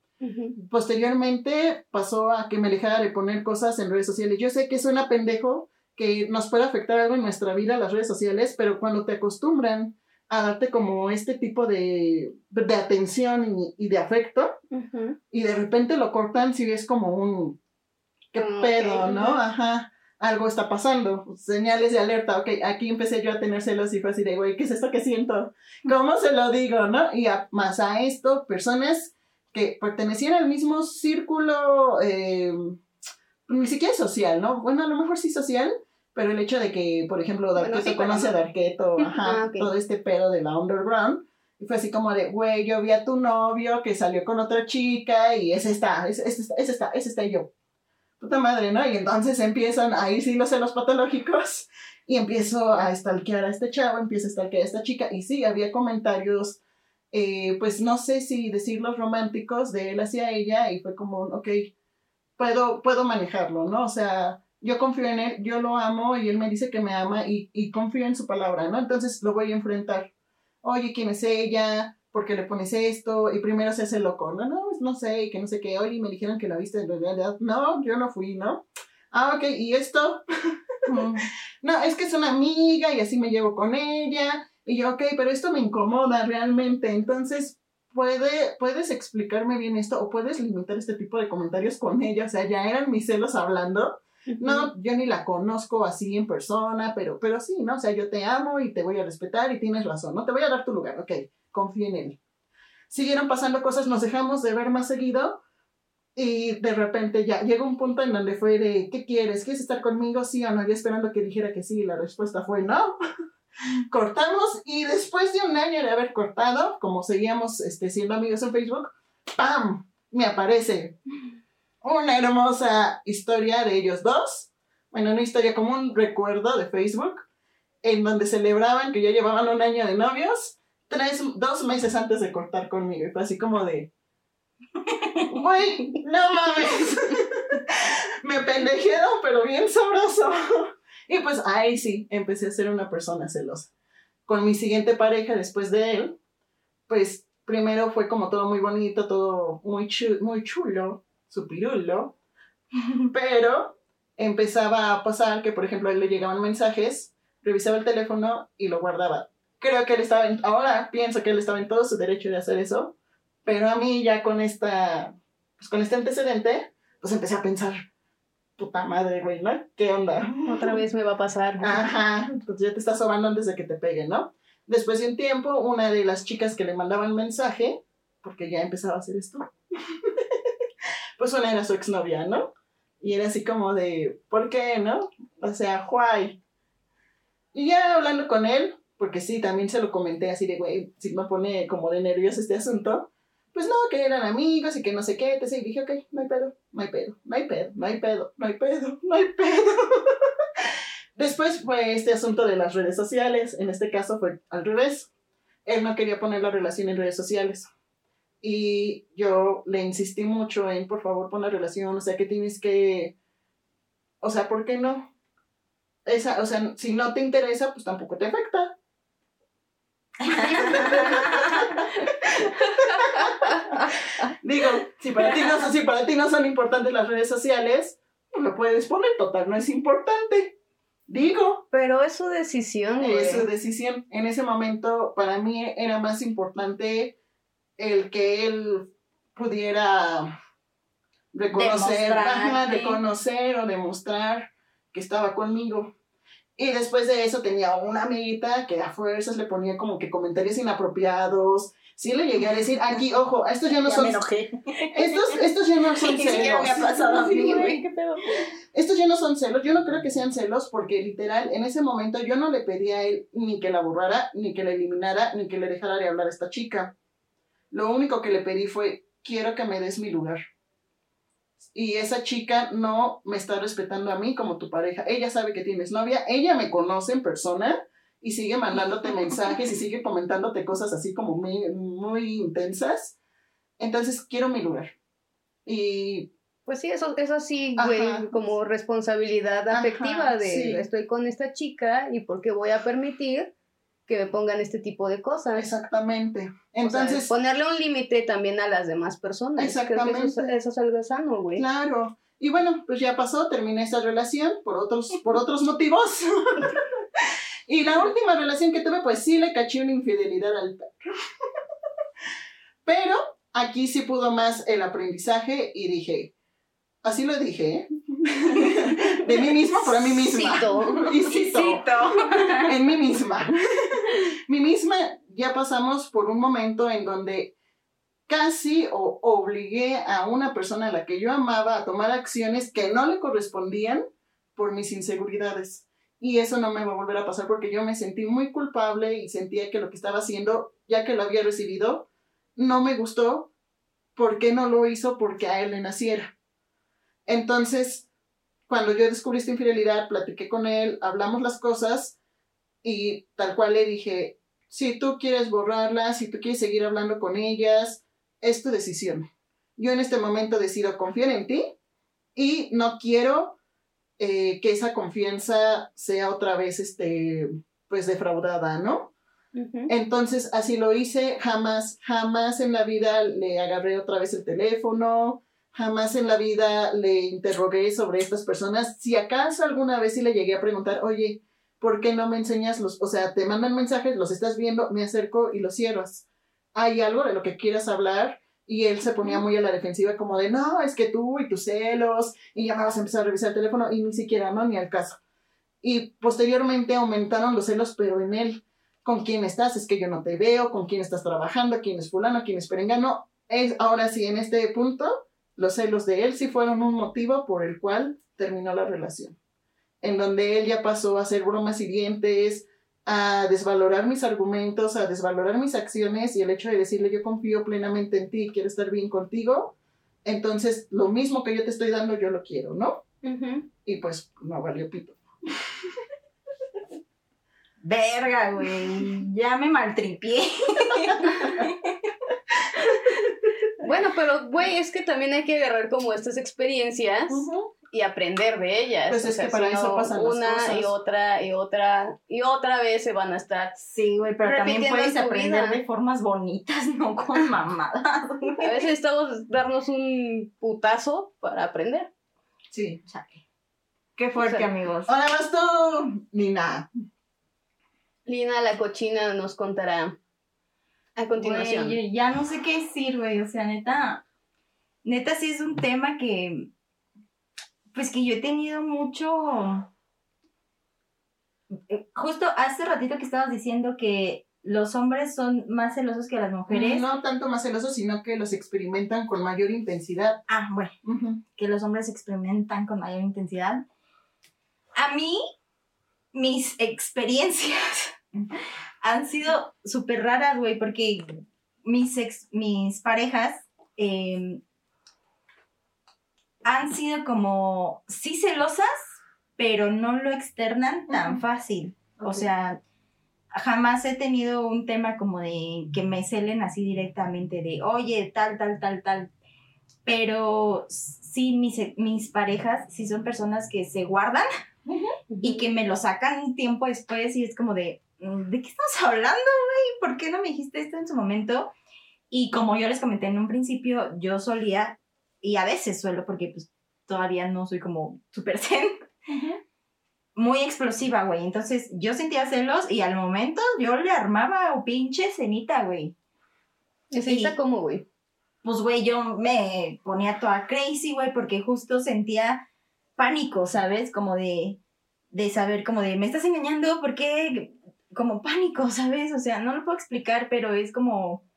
Posteriormente pasó a que me dejara de poner cosas en redes sociales. Yo sé que suena pendejo, que nos puede afectar algo en nuestra vida las redes sociales, pero cuando te acostumbran a darte como este tipo de, de atención y, y de afecto, y de repente lo cortan, si es como un, ¿qué pedo, no? Ajá, algo está pasando, señales de alerta, ok, aquí empecé yo a tener celos y fue así de, güey, ¿qué es esto que siento? ¿Cómo se lo digo, no? Y a- más a esto, personas que pertenecían al mismo círculo, eh, ni siquiera social, ¿no? Bueno, a lo mejor sí social, pero el hecho de que, por ejemplo, Bueno, Darketo sí, pero conoce a. Darketo, ajá, Ah, ok. todo este pedo de la underground, y fue así como de, güey, yo vi a tu novio que salió con otra chica y ese está, ese, ese está, ese está, ese está y yo. Puta madre, ¿no? Y entonces empiezan ahí sí los celos patológicos y empiezo a stalkear a este chavo, empiezo a stalkear a esta chica y sí, había comentarios eh, pues no sé si decir los románticos de él hacia ella y fue como, ok, puedo, puedo manejarlo, ¿no? O sea, yo confío en él, yo lo amo y él me dice que me ama y, y confío en su palabra, ¿no? Entonces lo voy a enfrentar. Oye, ¿quién es ella? ¿Por qué le pones esto? Y primero se hace loco, no, no, no sé, y que no sé qué. Oye, me dijeron que la viste en realidad. No, yo no fui, ¿no? Ah, ok, ¿y esto? no, es que es una amiga y así me llevo con ella. Y yo, ok, pero esto me incomoda realmente. Entonces, ¿puede, ¿puedes explicarme bien esto o puedes limitar este tipo de comentarios con ella? O sea, ya eran mis celos hablando. No, yo ni la conozco así en persona, pero, pero sí, ¿no? O sea, yo te amo y te voy a respetar y tienes razón, ¿no? Te voy a dar tu lugar, ok, confía en él. Siguieron pasando cosas, nos dejamos de ver más seguido y de repente ya llegó un punto en donde fue de, ¿qué quieres? ¿Quieres estar conmigo? Sí o no, yo esperando que dijera que sí, y la respuesta fue no. Cortamos y después de un año de haber cortado, como seguíamos este, siendo amigos en Facebook, ¡pam! Me aparece una hermosa historia de ellos dos. Bueno, una historia como un recuerdo de Facebook, en donde celebraban que ya llevaban un año de novios, tres, dos meses antes de cortar conmigo. Fue así como de. Güey, no mames. Me pendejearon, pero bien sabroso. Y pues ahí sí, empecé a ser una persona celosa. Con mi siguiente pareja después de él, pues primero fue como todo muy bonito, todo muy, chu muy chulo, su pirulo, pero empezaba a pasar que, por ejemplo, a él le llegaban mensajes, revisaba el teléfono y lo guardaba. Creo que él estaba, en, ahora pienso que él estaba en todo su derecho de hacer eso, pero a mí ya con esta, pues con este antecedente, pues empecé a pensar, puta madre, güey, ¿no? ¿Qué onda? Otra vez me va a pasar. Ajá, entonces ya te estás sobando antes de que te peguen, ¿no? Después de un tiempo, una de las chicas que le mandaban mensaje, porque ya empezaba a hacer esto, pues una era su exnovia, ¿no? Y era así como de, ¿por qué, no? O sea, why? Y ya hablando con él, porque sí, también se lo comenté así de, güey, si me pone como de nervioso este asunto, pues no, que eran amigos y que no sé qué, entonces dije, ok, no hay pedo, no hay pedo, no hay pedo, no hay pedo, no hay pedo, no hay pedo. Después fue este asunto de las redes sociales, en este caso fue al revés. Él no quería poner la relación en redes sociales. Y yo le insistí mucho en, por favor, pon la relación, o sea, que tienes que, o sea, ¿por qué no? Esa, o sea, si no te interesa, pues tampoco te afecta. Digo, si para, ti no, si para ti no son importantes las redes sociales, pues lo puedes poner, total, no es importante. Digo. Pero es su decisión, güey. Es su decisión. En ese momento, para mí era más importante el que él pudiera reconocer, ajá, reconocer o demostrar que estaba conmigo. Y después de eso tenía una amiguita que a fuerzas le ponía como que comentarios inapropiados. Sí le llegué a decir, aquí, ojo, estos ya no ya son... me enojé. Estos, estos ya no son celos. me ha pasado a mí, Sí, güey. ¿qué pedo? Estos ya no son celos, yo no creo que sean celos porque literal en ese momento yo no le pedí a él ni que la borrara, ni que la eliminara, ni que le dejara de hablar a esta chica. Lo único que le pedí fue, quiero que me des mi lugar. Y esa chica no me está respetando a mí como tu pareja. Ella sabe que tienes novia, ella me conoce en persona y sigue mandándote mensajes y sigue comentándote cosas así como muy, muy intensas. Entonces quiero mi lugar. Y Pues sí, eso, eso sí, Ajá. güey, como responsabilidad Ajá, afectiva de sí. estoy con esta chica y por qué voy a permitir que me pongan este tipo de cosas. exactamente. O sea, Entonces, ponerle un límite también a las demás personas. Creo que eso, es- Exactamente. eso es algo sano, güey. Claro. Y bueno, pues ya pasó, terminé esta relación por otros, por otros motivos. y la última relación que tuve, pues sí le caché una infidelidad al perro. Pero aquí sí pudo más el aprendizaje y dije, así lo dije, ¿eh? de mí misma por a mí misma. Cito. Y cito en mí misma. Mí misma ya pasamos por un momento en donde casi o obligué a una persona a la que yo amaba a tomar acciones que no le correspondían por mis inseguridades. Y eso no me va a volver a pasar porque yo me sentí muy culpable y sentía que lo que estaba haciendo, ya que lo había recibido, no me gustó. ¿Por qué no lo hizo? Porque a él le naciera. Entonces, cuando yo descubrí esta infidelidad, platiqué con él, hablamos las cosas y tal cual le dije, Si tú quieres borrarlas, si tú quieres seguir hablando con ellas, es tu decisión. Yo en este momento decido confiar en ti y no quiero eh, que esa confianza sea otra vez, este, pues, defraudada, ¿no? Entonces, así lo hice, jamás, jamás en la vida le agarré otra vez el teléfono, jamás en la vida le interrogué sobre estas personas. Si acaso alguna vez sí le llegué a preguntar, oye, ¿por qué no me enseñas los, o sea, te mandan mensajes, los estás viendo, me acerco y los cierras? ¿Hay algo de lo que quieras hablar? Y él se ponía muy a la defensiva como de, no, es que tú y tus celos, y ya me vas a empezar a revisar el teléfono, y ni siquiera, no, ni al caso. Y posteriormente aumentaron los celos, pero en él, ¿con quién estás? Es que yo no te veo, ¿con quién estás trabajando? ¿Quién es fulano? ¿Quién es perengano? Es, ahora sí, en este punto, los celos de él sí fueron un motivo por el cual terminó la relación. En donde él ya pasó a hacer bromas hirientes, a desvalorar mis argumentos, a desvalorar mis acciones y el hecho de decirle yo confío plenamente en ti y quiero estar bien contigo, entonces lo mismo que yo te estoy dando yo lo quiero, ¿no? Y pues no valió pito. Verga, güey. Ya me maltripié. Bueno, pero, güey, es que también hay que agarrar como estas experiencias y aprender de ellas. Pues es que para si eso no, pasan las una y otra y otra y otra vez se van a estar. Sí, güey, pero también Repitiendo puedes aprender vida. de formas bonitas, no con mamadas. A veces necesitamos darnos un putazo para aprender. Sí. Chale. Qué fuerte, O sea, amigos. Ahora vas tú, Nina. Lina la cochina nos contará a continuación. Güey, yo ya no sé qué decir, güey. O sea, neta. Neta, sí es un tema que. Pues que yo he tenido mucho. eh, Justo hace ratito que estabas diciendo que los hombres son más celosos que las mujeres. No tanto más celosos, sino que los experimentan con mayor intensidad. Ah, bueno. que los hombres experimentan con mayor intensidad. A mí, mis experiencias han sido súper raras, güey, porque mis, ex, mis parejas eh, han sido como, sí celosas, pero no lo externan tan Ujú. fácil. O Ok. sea, jamás he tenido un tema como de que me celen así directamente de, oye, tal, tal, tal, tal. Pero sí, mis, mis parejas sí son personas que se guardan y que me lo sacan un tiempo después y es como de, "Mm, ¿de qué estás hablando, güey? ¿Por qué no me dijiste esto en su momento? Y como yo les comenté en un principio, yo solía, y a veces suelo, porque pues todavía no soy como super zen, muy explosiva, güey. Entonces yo sentía celos y al momento yo le armaba o pinche cenita, güey. Necesita y- como, güey. Pues, güey, yo me ponía toda crazy, güey, porque justo sentía pánico, ¿sabes? Como de, de saber, como de, me estás engañando, ¿por qué? Como pánico, ¿sabes? O sea, no lo puedo explicar, pero es como,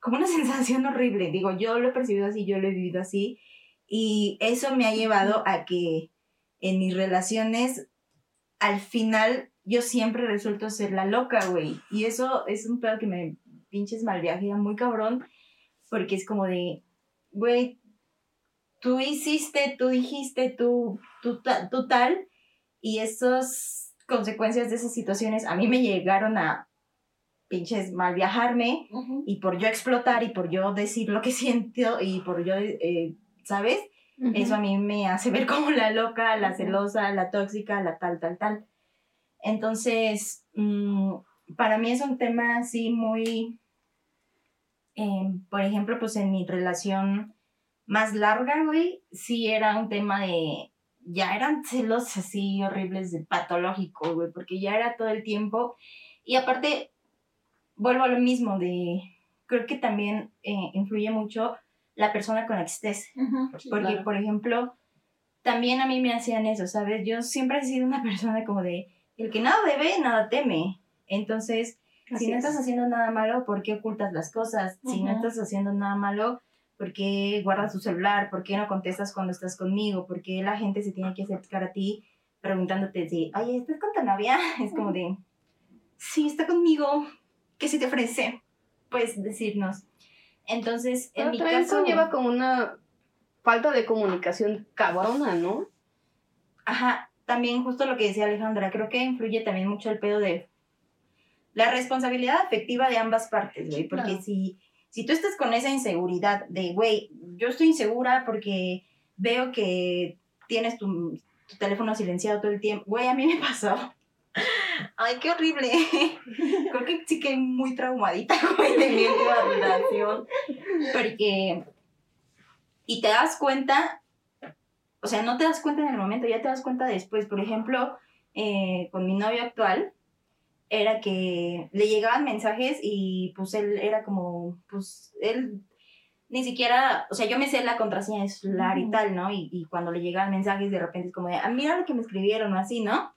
como una sensación horrible. Digo, yo lo he percibido así, yo lo he vivido así. Y eso me ha llevado a que en mis relaciones, al final, yo siempre resulto ser la loca, güey. Y eso es un pedo que me pinches mal viaje muy cabrón, porque es como de, güey, tú hiciste, tú dijiste, tú, tú, tú tal, y esas consecuencias de esas situaciones a mí me llegaron a pinches mal viajarme, y por yo explotar y por yo decir lo que siento y por yo, eh, ¿sabes? Eso a mí me hace ver como la loca, la celosa, la tóxica, la tal, tal, tal. Entonces, mm, para mí es un tema así muy, eh, por ejemplo, pues en mi relación más larga, güey, sí era un tema de, ya eran celos así horribles, de patológico, güey, porque ya era todo el tiempo. Y aparte, vuelvo a lo mismo, de, creo que también eh, influye mucho la persona con la que estés. Ujú, sí, Porque, claro. por ejemplo, también a mí me hacían eso, ¿sabes? Yo siempre he sido una persona como de, el que nada debe, nada teme. Entonces, Así si no es. estás haciendo nada malo, ¿por qué ocultas las cosas? Si no estás haciendo nada malo, ¿por qué guardas tu celular? ¿Por qué no contestas cuando estás conmigo? ¿Por qué la gente se tiene que acercar a ti preguntándote si, oye, ¿estás con tu novia? Es como de, sí, está conmigo. ¿Qué se te ofrece? Puedes decirnos. Entonces, en Pero mi también caso... conlleva como una falta de comunicación cabrona, ¿no? Ajá, también justo lo que decía Alejandra, creo que influye también mucho el pedo de, la responsabilidad afectiva de ambas partes, güey, porque Claro. si, si tú estás con esa inseguridad de, güey, yo estoy insegura porque veo que tienes tu, tu teléfono silenciado todo el tiempo, güey, a mí me pasó. Ay, qué horrible. Creo que sí que muy traumadita, de mi última relación. Porque. Y te das cuenta. O sea, no te das cuenta en el momento, ya te das cuenta después. Por ejemplo, eh, con mi novio actual, era que le llegaban mensajes y pues él era como. Pues él ni siquiera. O sea, yo me sé la contraseña de celular y tal, ¿no? Y, y cuando le llegaban mensajes, de repente es como de, ah, mira lo que me escribieron o así, ¿no?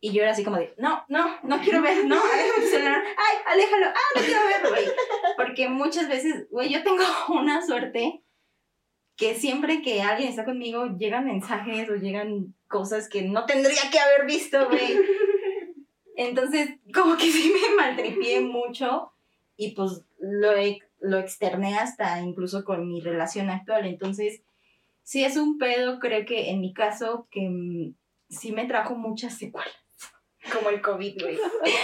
Y yo era así como de, no, no, no quiero ver, no, aléjame tu celular, ay, aléjalo, ah, no quiero verlo, güey. Porque muchas veces, güey, yo tengo una suerte que siempre que alguien está conmigo llegan mensajes o llegan cosas que no tendría que haber visto, güey. Entonces, como que sí me maltripié mucho y pues lo, lo externé hasta incluso con mi relación actual. Entonces, sí es un pedo, creo que en mi caso, que mm, sí me trajo muchas secuelas. Como el COVID, güey.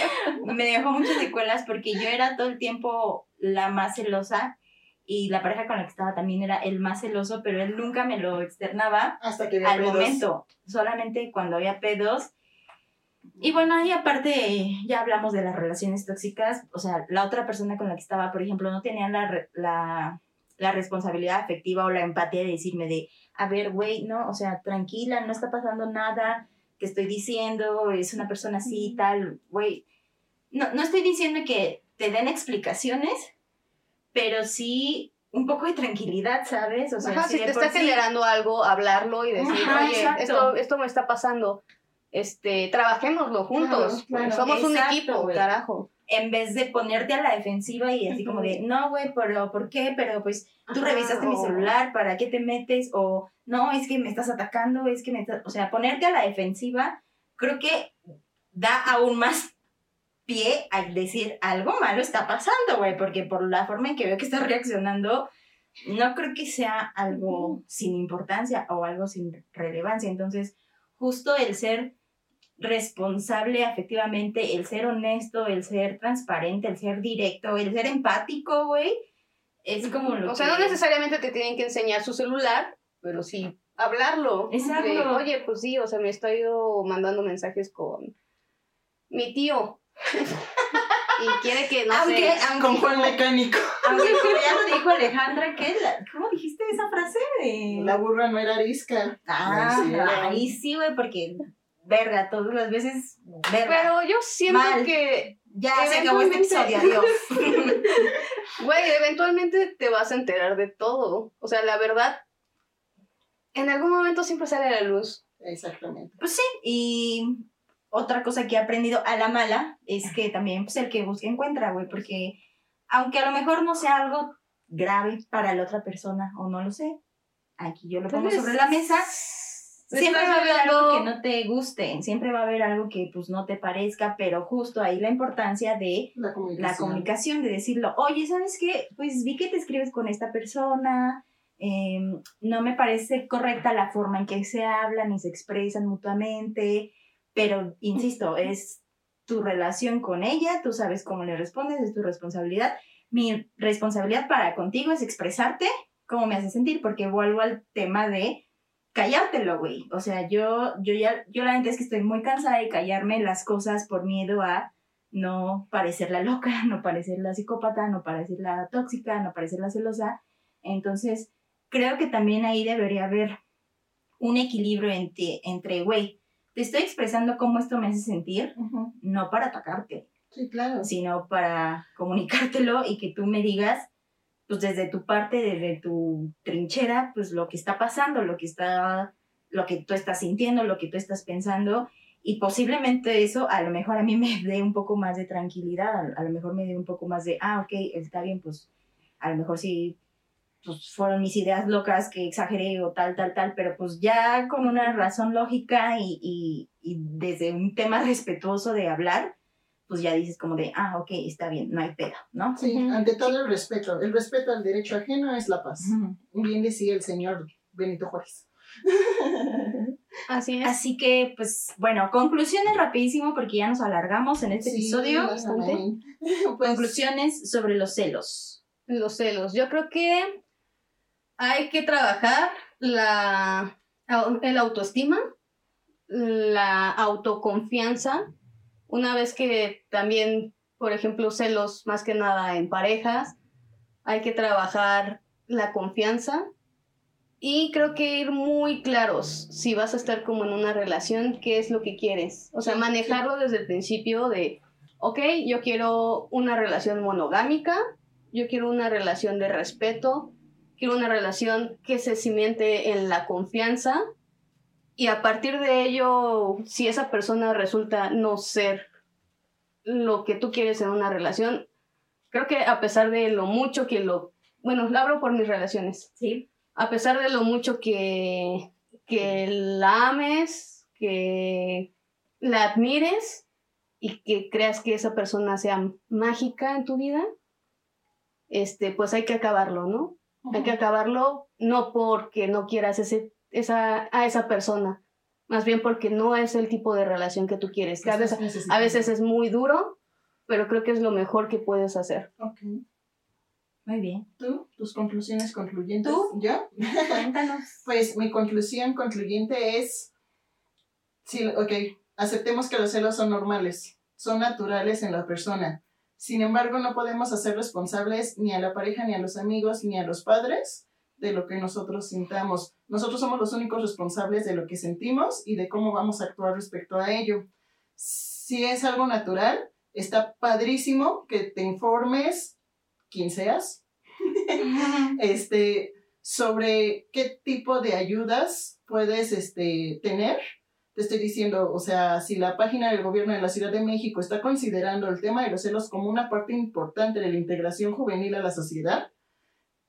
me dejó muchas secuelas porque yo era todo el tiempo la más celosa y la pareja con la que estaba también era el más celoso, pero él nunca me lo externaba Hasta que había al pedos. momento, solamente cuando había pedos. Y bueno, ahí aparte ya hablamos de las relaciones tóxicas, o sea, la otra persona con la que estaba, por ejemplo, no tenía la, la, la responsabilidad afectiva o la empatía de decirme de, a ver, güey, no, o sea, tranquila, no está pasando nada que estoy diciendo, es una persona así tal, güey. No, no estoy diciendo que te den explicaciones, pero sí un poco de tranquilidad, ¿sabes? O sea, Ajá, si te está sí- generando algo, hablarlo y decir, Ajá, oye, esto, esto me está pasando. Este, trabajémoslo juntos. Claro, claro. Somos un equipo, güey. carajo. En vez de ponerte a la defensiva y así como de, no, güey, pero ¿por qué? Pero pues tú Ajá, revisaste mi celular, ¿para qué te metes? O no, es que me estás atacando, es que me estás... O sea, ponerte a la defensiva creo que da aún más pie a decir algo malo está pasando, güey, porque por la forma en que veo que estás reaccionando, no creo que sea algo sin importancia o algo sin relevancia. Entonces, justo el ser responsable afectivamente, el ser honesto, el ser transparente, el ser directo, el ser empático, güey, es como lo O sea, que... no necesariamente te tienen que enseñar su celular, pero sí hablarlo. Exacto. De, Oye, pues sí, o sea, me estoy mandando mensajes con mi tío. y quiere que, no aunque, sé, aunque, Con Juan Mecánico. aunque ya lo dijo Alejandra. La- ¿cómo dijiste esa frase? De... La burra no era arisca. Ah, ahí sí, güey, porque, verga, todas las veces, verga. pero yo siento Mal. que, ya se acabó este eventualmente- episodio, adiós. güey, eventualmente te vas a enterar de todo. O sea, la verdad, en algún momento siempre sale a la luz. Exactamente. Pues sí, y otra cosa que he aprendido a la mala es que también pues, el que busca encuentra, güey, porque aunque a lo mejor no sea algo grave para la otra persona, o no lo sé, aquí yo lo pongo sobre la mesa, siempre va a haber algo que no te guste, siempre va a haber algo que pues no te parezca, pero justo ahí la importancia de La comunicación. la comunicación, de decirlo, oye, ¿sabes qué? Pues vi que te escribes con esta persona, eh, no me parece correcta la forma en que se hablan y se expresan mutuamente, pero insisto, es tu relación con ella, tú sabes cómo le respondes, es tu responsabilidad. Mi responsabilidad para contigo es expresarte cómo me hace sentir, porque vuelvo al tema de callártelo, güey. O sea, yo, yo ya, yo la neta es que estoy muy cansada de callarme las cosas por miedo a no parecer la loca, no parecer la psicópata, no parecer la tóxica, no parecer la celosa. Entonces, creo que también ahí debería haber un equilibrio entre, entre, güey, te estoy expresando cómo esto me hace sentir, no para atacarte, Sí, claro. sino para comunicártelo y que tú me digas, pues desde tu parte, desde tu trinchera, pues lo que está pasando, lo que está, lo que tú estás sintiendo, lo que tú estás pensando, y posiblemente eso a lo mejor a mí me dé un poco más de tranquilidad, a, lo mejor me dé un poco más de, ah, ok, está bien, pues a lo mejor sí, pues fueron mis ideas locas que exageré o tal, tal, tal, pero pues ya con una razón lógica y, y, y desde un tema respetuoso de hablar, pues ya dices como de, ah, ok, está bien, no hay pedo, ¿no? Sí, ante todo el respeto. El respeto al derecho ajeno es la paz. Bien decía el señor Benito Juárez. Así es. Así que, pues, bueno, conclusiones rapidísimo porque ya nos alargamos en este Sí, episodio. bastante. Pues, Conclusiones sobre los celos. Los celos. Yo creo que hay que trabajar la, el autoestima, la autoconfianza. Una vez que también, por ejemplo, celos más que nada en parejas, hay que trabajar la confianza. Y creo que ir muy claros si vas a estar como en una relación, qué es lo que quieres. O sea, manejarlo desde el principio de, ok, yo quiero una relación monogámica, yo quiero una relación de respeto, quiero una relación que se cimente en la confianza y a partir de ello, si esa persona resulta no ser lo que tú quieres en una relación, creo que a pesar de lo mucho que lo... Bueno, lo hablo por mis relaciones. Sí. A pesar de lo mucho que, que la ames, que la admires y que creas que esa persona sea mágica en tu vida, este, pues hay que acabarlo, ¿no? Hay que acabarlo no porque no quieras ese, esa, a esa persona, más bien porque no es el tipo de relación que tú quieres. Que a, veces, a veces es muy duro, pero creo que es lo mejor que puedes hacer. Ok. Muy bien. ¿Tú? ¿Tus conclusiones concluyentes? ¿Tú? ¿Yo? Cuéntanos. Pues mi conclusión concluyente es, sí, ok, aceptemos que los celos son normales, son naturales en la persona. Sin embargo, no podemos hacer responsables ni a la pareja, ni a los amigos, ni a los padres de lo que nosotros sintamos. Nosotros somos los únicos responsables de lo que sentimos y de cómo vamos a actuar respecto a ello. Si es algo natural, está padrísimo que te informes, quien seas, este, sobre qué tipo de ayudas puedes este, tener. Te estoy diciendo, o sea, si la página del gobierno de la Ciudad de México está considerando el tema de los celos como una parte importante de la integración juvenil a la sociedad,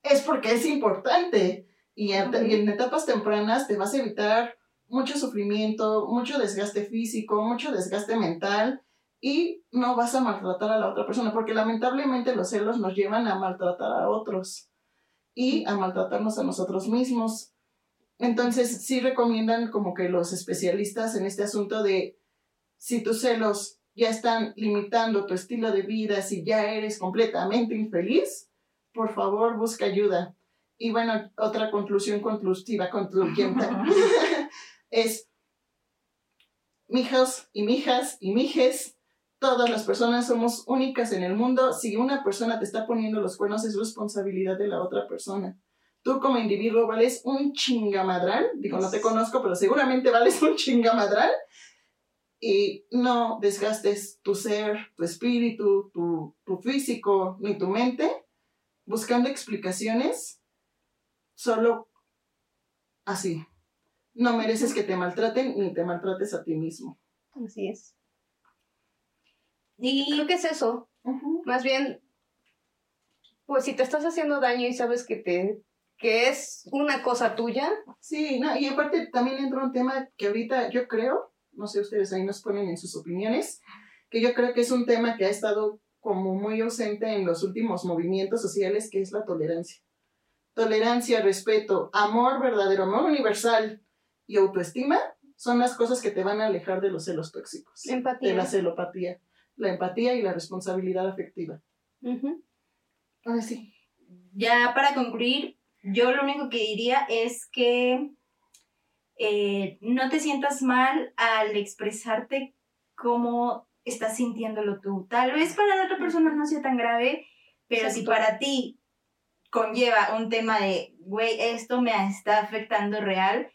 es porque es importante. Y, en etapas tempranas te vas a evitar mucho sufrimiento, mucho desgaste físico, mucho desgaste mental y no vas a maltratar a la otra persona, porque lamentablemente los celos nos llevan a maltratar a otros y a maltratarnos a nosotros mismos. Entonces, sí recomiendan como que los especialistas en este asunto de si tus celos ya están limitando tu estilo de vida, si ya eres completamente infeliz, por favor busca ayuda. Y bueno, otra conclusión conclusiva, concluyente, es, mijos y mijas y mijes, todas las personas somos únicas en el mundo. Si una persona te está poniendo los cuernos, es responsabilidad de la otra persona. Tú como individuo vales un chingamadral, digo, no te conozco, pero seguramente vales un chingamadral. Y no desgastes tu ser, tu espíritu, tu, tu físico, ni tu mente buscando explicaciones solo así. No mereces que te maltraten ni te maltrates a ti mismo. Así es. Y Creo que es eso. Más bien, pues si te estás haciendo daño y sabes que te que es una cosa tuya, Sí, no, y aparte también entra un tema que ahorita yo creo, no sé, ustedes ahí nos ponen en sus opiniones, que yo creo que es un tema que ha estado como muy ausente en los últimos movimientos sociales, que es la tolerancia. Tolerancia, respeto, amor verdadero, amor universal y autoestima son las cosas que te van a alejar de los celos tóxicos, de empatía. la celopatía, la empatía y la responsabilidad afectiva. Ujú. Ahora sí. ya para concluir, yo lo único que diría es que eh, no te sientas mal al expresarte cómo estás sintiéndolo tú. Tal vez para la otra persona no sea tan grave, pero si para ti conlleva un tema de, güey, esto me está afectando real,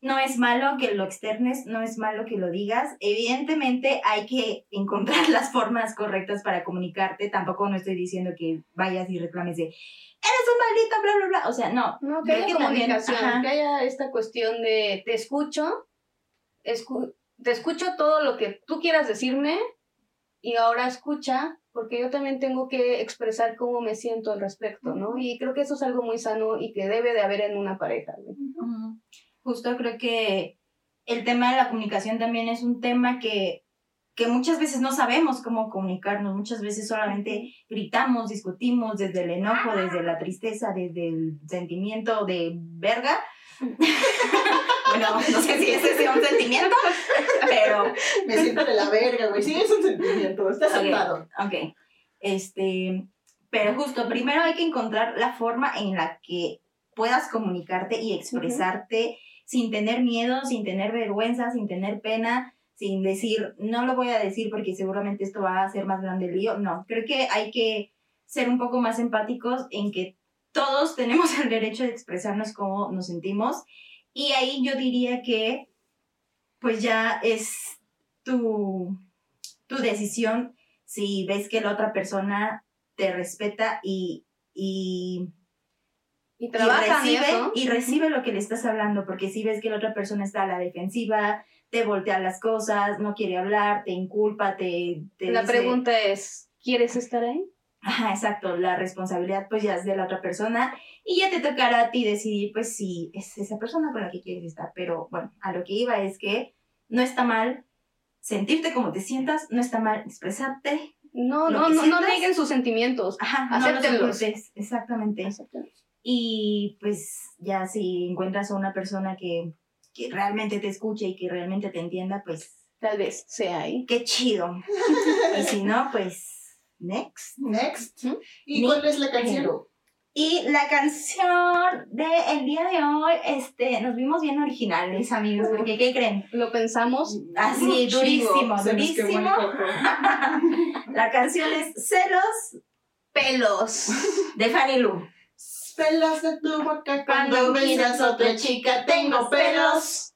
no es malo que lo externes, no es malo que lo digas. Evidentemente hay que encontrar las formas correctas para comunicarte. Tampoco no estoy diciendo que vayas y reclames de, eres un maldito, bla, bla, bla. O sea, no. No, que haya que comunicación, que haya esta cuestión de te escucho, escu- te escucho todo lo que tú quieras decirme y ahora escucha, porque yo también tengo que expresar cómo me siento al respecto, ¿no? Y creo que eso es algo muy sano y que debe de haber en una pareja. Justo creo que el tema de la comunicación también es un tema que, que muchas veces no sabemos cómo comunicarnos, muchas veces solamente gritamos, discutimos desde el enojo, desde la tristeza, desde el sentimiento de verga, bueno, no sé si ese sea un sentimiento, pero Me siento de la verga, güey. Sí, es un sentimiento. Está sentado. Ok. Este, pero justo, primero hay que encontrar la forma en la que puedas comunicarte y expresarte sin tener miedo, sin tener vergüenza, sin tener pena, sin decir, no lo voy a decir porque seguramente esto va a hacer más grande el lío. No, creo que hay que ser un poco más empáticos en que todos tenemos el derecho de expresarnos cómo nos sentimos. Y ahí yo diría que, pues ya es tu, tu decisión si ves que la otra persona te respeta y, y, Y y trabajan recibe, eso. y recibe lo que le estás hablando, porque si ves que la otra persona está a la defensiva, te voltea las cosas, no quiere hablar, te inculpa, te, te La dice- pregunta es, ¿quieres estar ahí? Ajá, exacto, la responsabilidad pues ya es de la otra persona y ya te tocará a ti decidir pues si es esa persona con la que quieres estar, pero bueno, a lo que iba es que no está mal sentirte como te sientas, no está mal expresarte, No, no, no, no nieguen sus sentimientos. ajá, no los Acéptenlos. ocultes, exactamente. Y pues ya si encuentras a una persona que, que realmente te escuche y que realmente te entienda, pues Tal vez sea ahí. qué chido. y si no, pues next. Next. ¿Y cuál es la canción? Y la canción del día de hoy, este, nos vimos bien originales, amigos, porque ¿qué creen? Lo pensamos. Así, Chivo, durísimo, el durísimo. La canción es Celos Pelos. de Fanny Lu. Pelos de tu boca Cuando cuando miras a otra chica. Tengo pelos.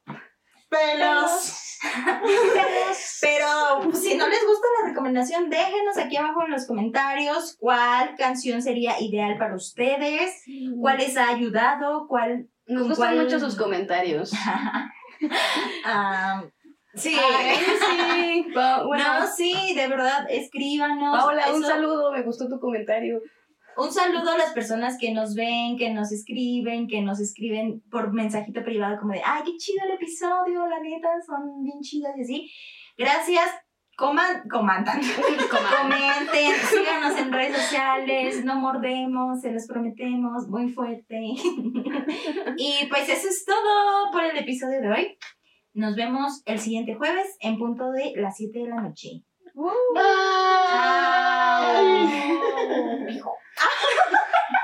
Pelos. Pero pues, si no les gusta la recomendación, déjenos aquí abajo en los comentarios cuál canción sería ideal para ustedes, cuál les ha ayudado, cuál... Nos gustan cuál- mucho sus comentarios. Ah, sí. Ay, sí. Bueno, no, sí, de verdad, escríbanos. Paola, un Eso- saludo. Me gustó tu comentario. Un saludo a las personas que nos ven, que nos escriben, que nos escriben por mensajito privado como de, ay, qué chido el episodio, la neta, son bien chidas y así. Gracias, coman, comentan, comenten, síganos en redes sociales, no mordemos, se los prometemos, muy fuerte. y pues eso es todo por el episodio de hoy. Nos vemos el siguiente jueves en punto de las 7 de la noche. Uh. Bye. Bye. Bye. 啊哈哈哈哈哈